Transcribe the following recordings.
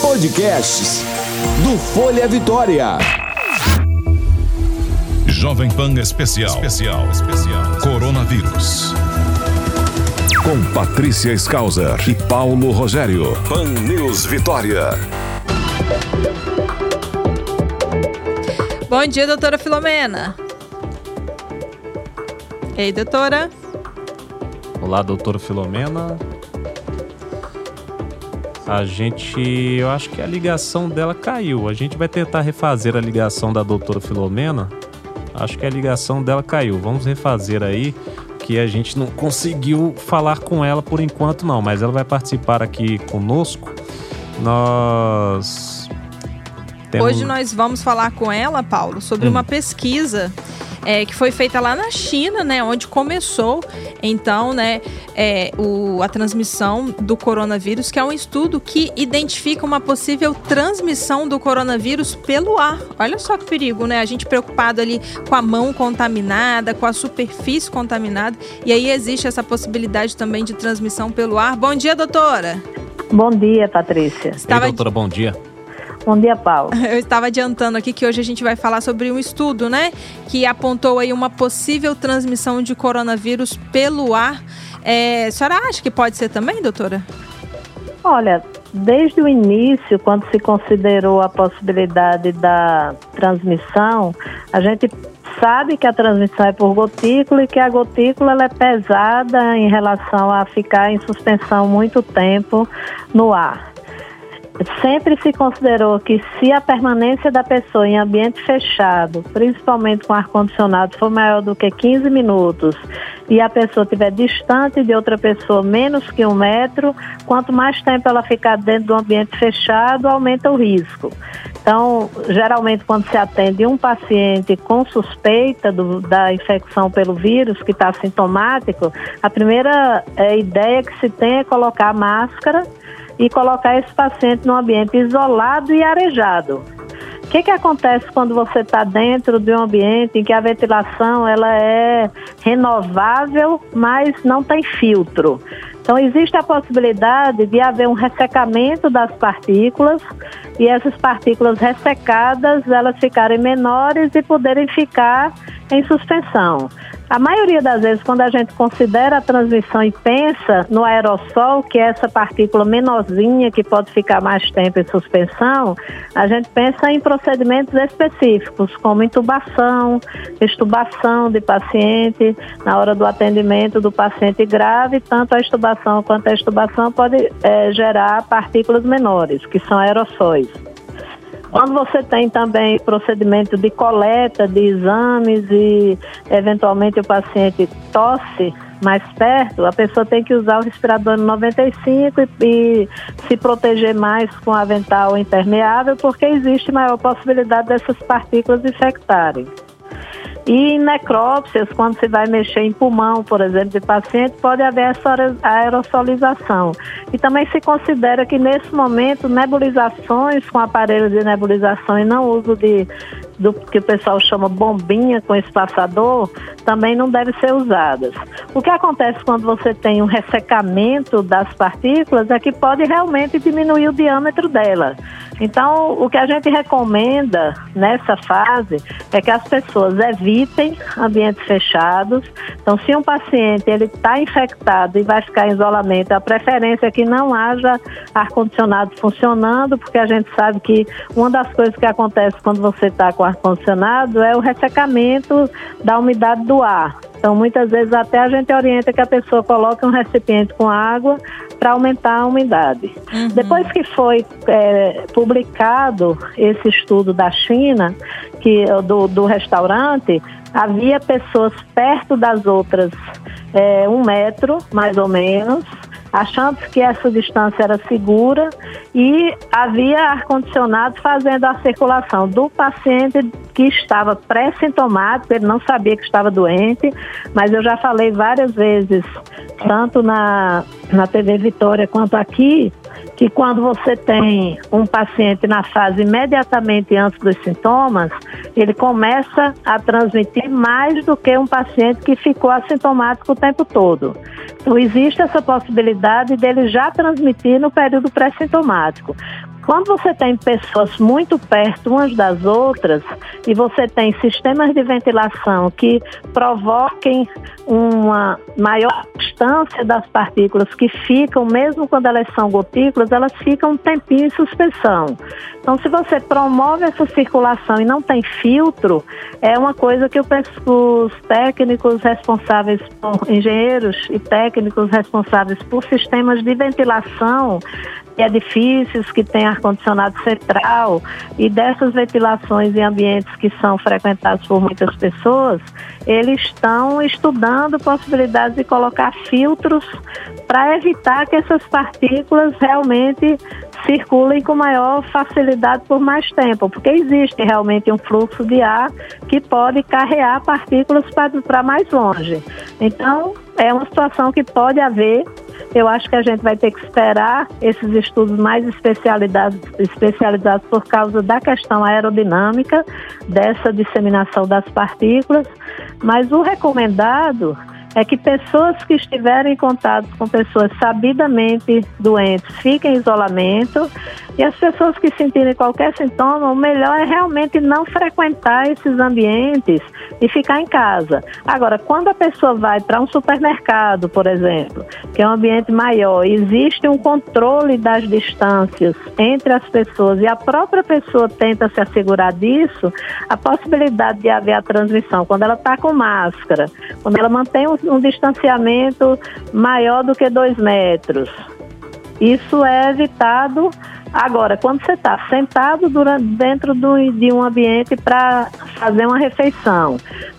Podcasts do Folha Vitória. Jovem Pan Especial. Especial. Especial. Coronavírus. Com Patrícia Skauser e Paulo Rogério. Pan News Vitória. Bom dia, doutora Filomena. Ei, doutora. Olá, doutora Filomena. A gente, eu acho que a ligação dela caiu. A gente vai tentar refazer a ligação da doutora Filomena. Acho que a ligação dela caiu. Vamos refazer aí, que a gente não conseguiu falar com ela por enquanto não, mas ela vai participar aqui conosco. Nós temos... Hoje nós vamos falar com ela, Paulo, sobre hum. uma pesquisa é, que foi feita lá na China, né, onde começou então, né, é, o, a transmissão do coronavírus, que é um estudo que identifica uma possível transmissão do coronavírus pelo ar. Olha só que perigo, né? A gente preocupado ali com a mão contaminada, com a superfície contaminada, e aí existe essa possibilidade também de transmissão pelo ar. Bom dia, doutora. Bom dia, Patrícia. Estava... Ei, doutora, bom dia. Bom dia, Paulo. Eu estava adiantando aqui que hoje a gente vai falar sobre um estudo, né? Que apontou aí uma possível transmissão de coronavírus pelo ar. É, a senhora acha que pode ser também, doutora? Olha, desde o início, quando se considerou a possibilidade da transmissão, a gente sabe que a transmissão é por gotícula e que a gotícula é pesada em relação a ficar em suspensão muito tempo no ar sempre se considerou que se a permanência da pessoa em ambiente fechado, principalmente com ar-condicionado, for maior do que 15 minutos e a pessoa estiver distante de outra pessoa menos que um metro, quanto mais tempo ela ficar dentro do ambiente fechado, aumenta o risco. Então, geralmente, quando se atende um paciente com suspeita do, da infecção pelo vírus, que está sintomático, a primeira é, ideia que se tem é colocar máscara e colocar esse paciente num ambiente isolado e arejado. O que, que acontece quando você está dentro de um ambiente em que a ventilação ela é renovável, mas não tem filtro? Então existe a possibilidade de haver um ressecamento das partículas e essas partículas ressecadas elas ficarem menores e poderem ficar em suspensão. A maioria das vezes, quando a gente considera a transmissão e pensa no aerossol, que é essa partícula menorzinha que pode ficar mais tempo em suspensão, a gente pensa em procedimentos específicos, como intubação, extubação de paciente, na hora do atendimento do paciente grave, tanto a extubação quanto a extubação pode é, gerar partículas menores, que são aerossóis. Quando você tem também procedimento de coleta de exames e eventualmente o paciente tosse mais perto, a pessoa tem que usar o respirador 95 e, e se proteger mais com avental impermeável, porque existe maior possibilidade dessas partículas infectarem. E necrópsias, quando se vai mexer em pulmão, por exemplo, de paciente, pode haver essa aerosolização. E também se considera que nesse momento nebulizações com aparelhos de nebulização e não uso de do que o pessoal chama bombinha com espaçador, também não deve ser usadas. O que acontece quando você tem um ressecamento das partículas é que pode realmente diminuir o diâmetro dela. Então, o que a gente recomenda nessa fase é que as pessoas evitem ambientes fechados. Então, se um paciente ele está infectado e vai ficar em isolamento, a preferência é que não haja ar-condicionado funcionando, porque a gente sabe que uma das coisas que acontece quando você está com ar-condicionado é o ressecamento da umidade do ar. Então, muitas vezes até a gente orienta que a pessoa coloque um recipiente com água para aumentar a umidade. Uhum. Depois que foi é, publicado esse estudo da China, que do, do restaurante, havia pessoas perto das outras é, um metro, mais ou menos, achando que essa distância era segura e havia ar-condicionado fazendo a circulação do paciente que estava pré-sintomático, ele não sabia que estava doente, mas eu já falei várias vezes, tanto na, na TV Vitória quanto aqui, que quando você tem um paciente na fase imediatamente antes dos sintomas, ele começa a transmitir mais do que um paciente que ficou assintomático o tempo todo. Então, existe essa possibilidade dele já transmitir no período pré-sintomático. Quando você tem pessoas muito perto umas das outras e você tem sistemas de ventilação que provoquem uma maior distância das partículas que ficam, mesmo quando elas são gotículas, elas ficam um tempinho em suspensão. Então, se você promove essa circulação e não tem filtro, é uma coisa que os técnicos responsáveis por engenheiros e técnicos responsáveis por sistemas de ventilação edifícios que têm ar-condicionado central e dessas ventilações em ambientes que são frequentados por muitas pessoas, eles estão estudando possibilidades de colocar filtros para evitar que essas partículas realmente circulem com maior facilidade por mais tempo, porque existe realmente um fluxo de ar que pode carrear partículas para mais longe. Então, é uma situação que pode haver eu acho que a gente vai ter que esperar esses estudos mais especializados, especializados por causa da questão aerodinâmica dessa disseminação das partículas, mas o recomendado é que pessoas que estiverem em contato com pessoas sabidamente doentes fiquem em isolamento e as pessoas que sentirem qualquer sintoma, o melhor é realmente não frequentar esses ambientes e ficar em casa. Agora, quando a pessoa vai para um supermercado, por exemplo, que é um ambiente maior, existe um controle das distâncias entre as pessoas e a própria pessoa tenta se assegurar disso, a possibilidade de haver a transmissão quando ela está com máscara, quando ela mantém um, um distanciamento maior do que dois metros, isso é evitado Agora, quando você está sentado durante, dentro do, de um ambiente para fazer uma refeição,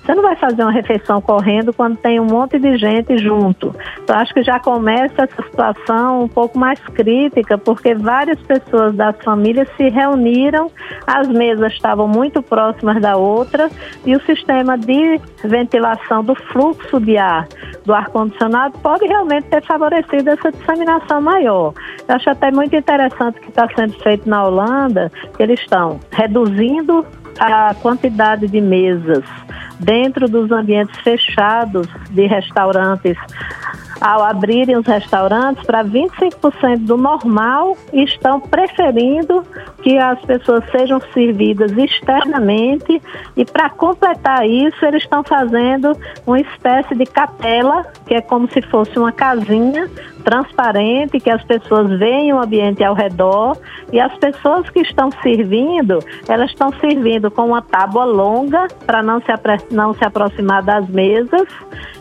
você não vai fazer uma refeição correndo quando tem um monte de gente junto. Então, acho que já começa essa situação um pouco mais crítica, porque várias pessoas das famílias se reuniram, as mesas estavam muito próximas da outra e o sistema de ventilação do fluxo de ar do ar-condicionado pode realmente ter favorecido essa disseminação maior. Eu acho até muito interessante o que está sendo feito na Holanda, que eles estão reduzindo a quantidade de mesas dentro dos ambientes fechados de restaurantes ao abrirem os restaurantes para 25% do normal estão preferindo que as pessoas sejam servidas externamente. E para completar isso eles estão fazendo uma espécie de capela, que é como se fosse uma casinha transparente, que as pessoas veem o ambiente ao redor. E as pessoas que estão servindo, elas estão servindo com uma tábua longa para não se, não se aproximar das mesas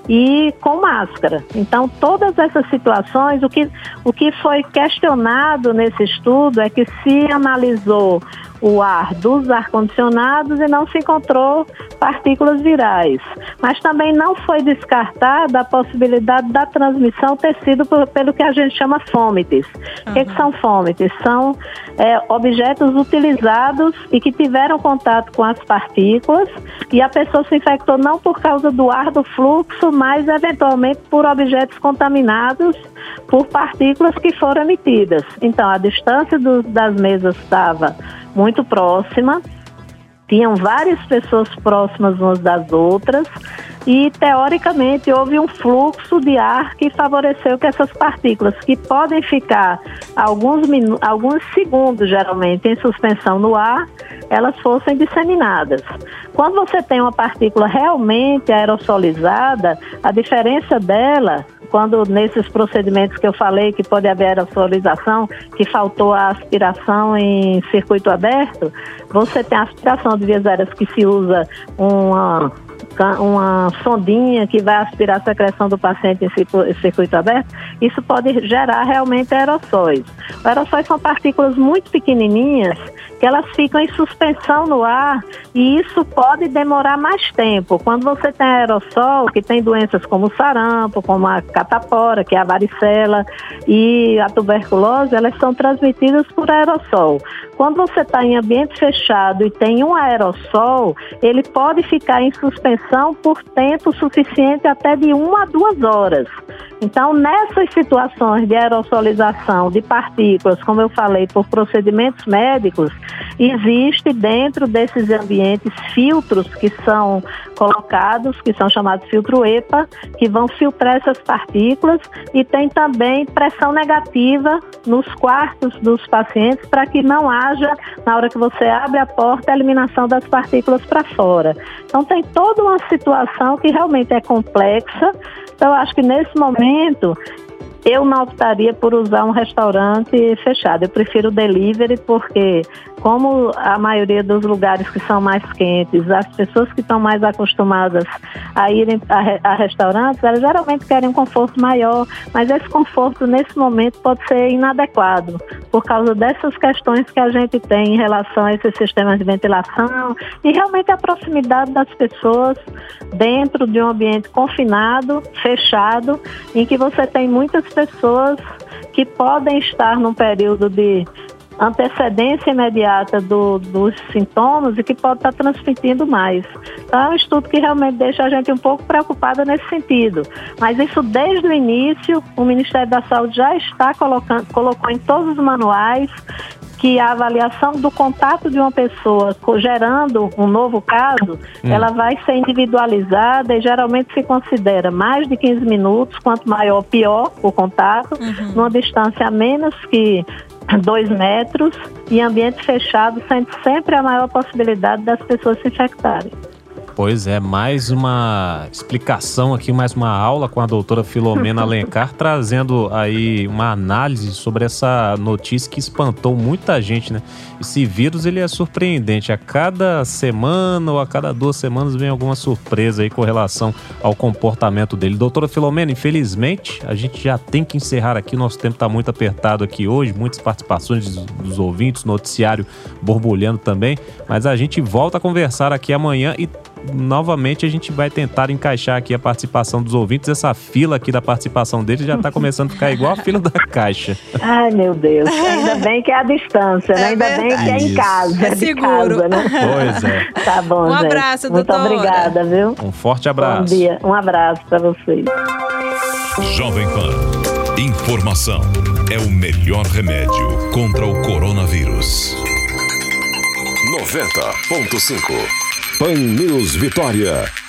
e com máscara. Então, todas essas situações, o que, o que foi questionado nesse estudo é que se analisou o ar dos ar-condicionados e não se encontrou partículas virais. Mas também não foi descartada a possibilidade da transmissão ter sido por, pelo que a gente chama fômites. O que, que, são fômites? São é, objetos utilizados e que tiveram contato com as partículas e a pessoa se infectou não por causa do ar do fluxo, mas eventualmente por objetos contaminados por partículas que foram emitidas. Então, a distância do, das mesas estava muito próxima, tinham várias pessoas próximas umas das outras e teoricamente houve um fluxo de ar que favoreceu que essas partículas que podem ficar alguns alguns segundos geralmente em suspensão no ar, elas fossem disseminadas. Quando você tem uma partícula realmente aerosolizada, a diferença dela quando nesses procedimentos que eu falei que pode haver aerosolização, que faltou a aspiração em circuito aberto, você tem a aspiração de vias aéreas que se usa uma uma sondinha que vai aspirar a secreção do paciente em circuito aberto, isso pode gerar realmente aerossóis. Os aerossóis são partículas muito pequenininhas que elas ficam em suspensão no ar e isso pode demorar mais tempo. Quando você tem aerossol, que tem doenças como sarampo, como a catapora, que é a varicela, e a tuberculose, elas são transmitidas por aerossol. Quando você está em ambiente fechado e tem um aerossol, ele pode ficar em suspensão por tempo suficiente até de uma a duas horas. Então, nessas situações de aerosolização de partículas, como eu falei, por procedimentos médicos, existe dentro desses ambientes filtros que são colocados, que são chamados filtro EPA, que vão filtrar essas partículas e tem também pressão negativa nos quartos dos pacientes para que não haja, na hora que você abre a porta, a eliminação das partículas para fora. Então tem toda uma situação que realmente é complexa. Então, acho que nesse momento eu não optaria por usar um restaurante fechado. Eu prefiro o delivery porque, como a maioria dos lugares que são mais quentes, as pessoas que estão mais acostumadas a irem a, a restaurantes, elas geralmente querem um conforto maior, mas esse conforto nesse momento pode ser inadequado por causa dessas questões que a gente tem em relação a esses sistemas de ventilação e realmente a proximidade das pessoas dentro de um ambiente confinado, fechado, em que você tem muitas pessoas que podem estar num período de antecedência imediata do, dos sintomas e que pode estar transmitindo mais. Então, é um estudo que realmente deixa a gente um pouco preocupada nesse sentido. Mas isso, desde o início, o Ministério da Saúde já está colocando, colocou em todos os manuais que a avaliação do contato de uma pessoa gerando um novo caso, hum. ela vai ser individualizada e geralmente se considera mais de 15 minutos, quanto maior, pior o contato, uhum. numa distância a menos que dois metros e ambiente fechado, sendo sempre a maior possibilidade das pessoas se infectarem. Pois é, mais uma explicação aqui, mais uma aula com a doutora Filomena Alencar, trazendo aí uma análise sobre essa notícia que espantou muita gente, né? Esse vírus, ele é surpreendente. A cada semana ou a cada duas semanas vem alguma surpresa aí com relação ao comportamento dele. Doutora Filomena, infelizmente, a gente já tem que encerrar aqui, nosso tempo está muito apertado aqui hoje, muitas participações dos, dos ouvintes, noticiário borbulhando também, mas a gente volta a conversar aqui amanhã e novamente a gente vai tentar encaixar aqui a participação dos ouvintes. Essa fila aqui da participação deles já está começando a ficar igual a fila da caixa. Ai, meu Deus. Ainda bem que é a distância, né? É Ainda bem que é em casa. É seguro. Casa, né? Pois é. Tá bom, Um abraço, Muito doutora. obrigada, viu? Um forte abraço. Bom dia. Um abraço para vocês. Jovem Pan. Informação é o melhor remédio contra o coronavírus. 90.5 Pan News Vitória.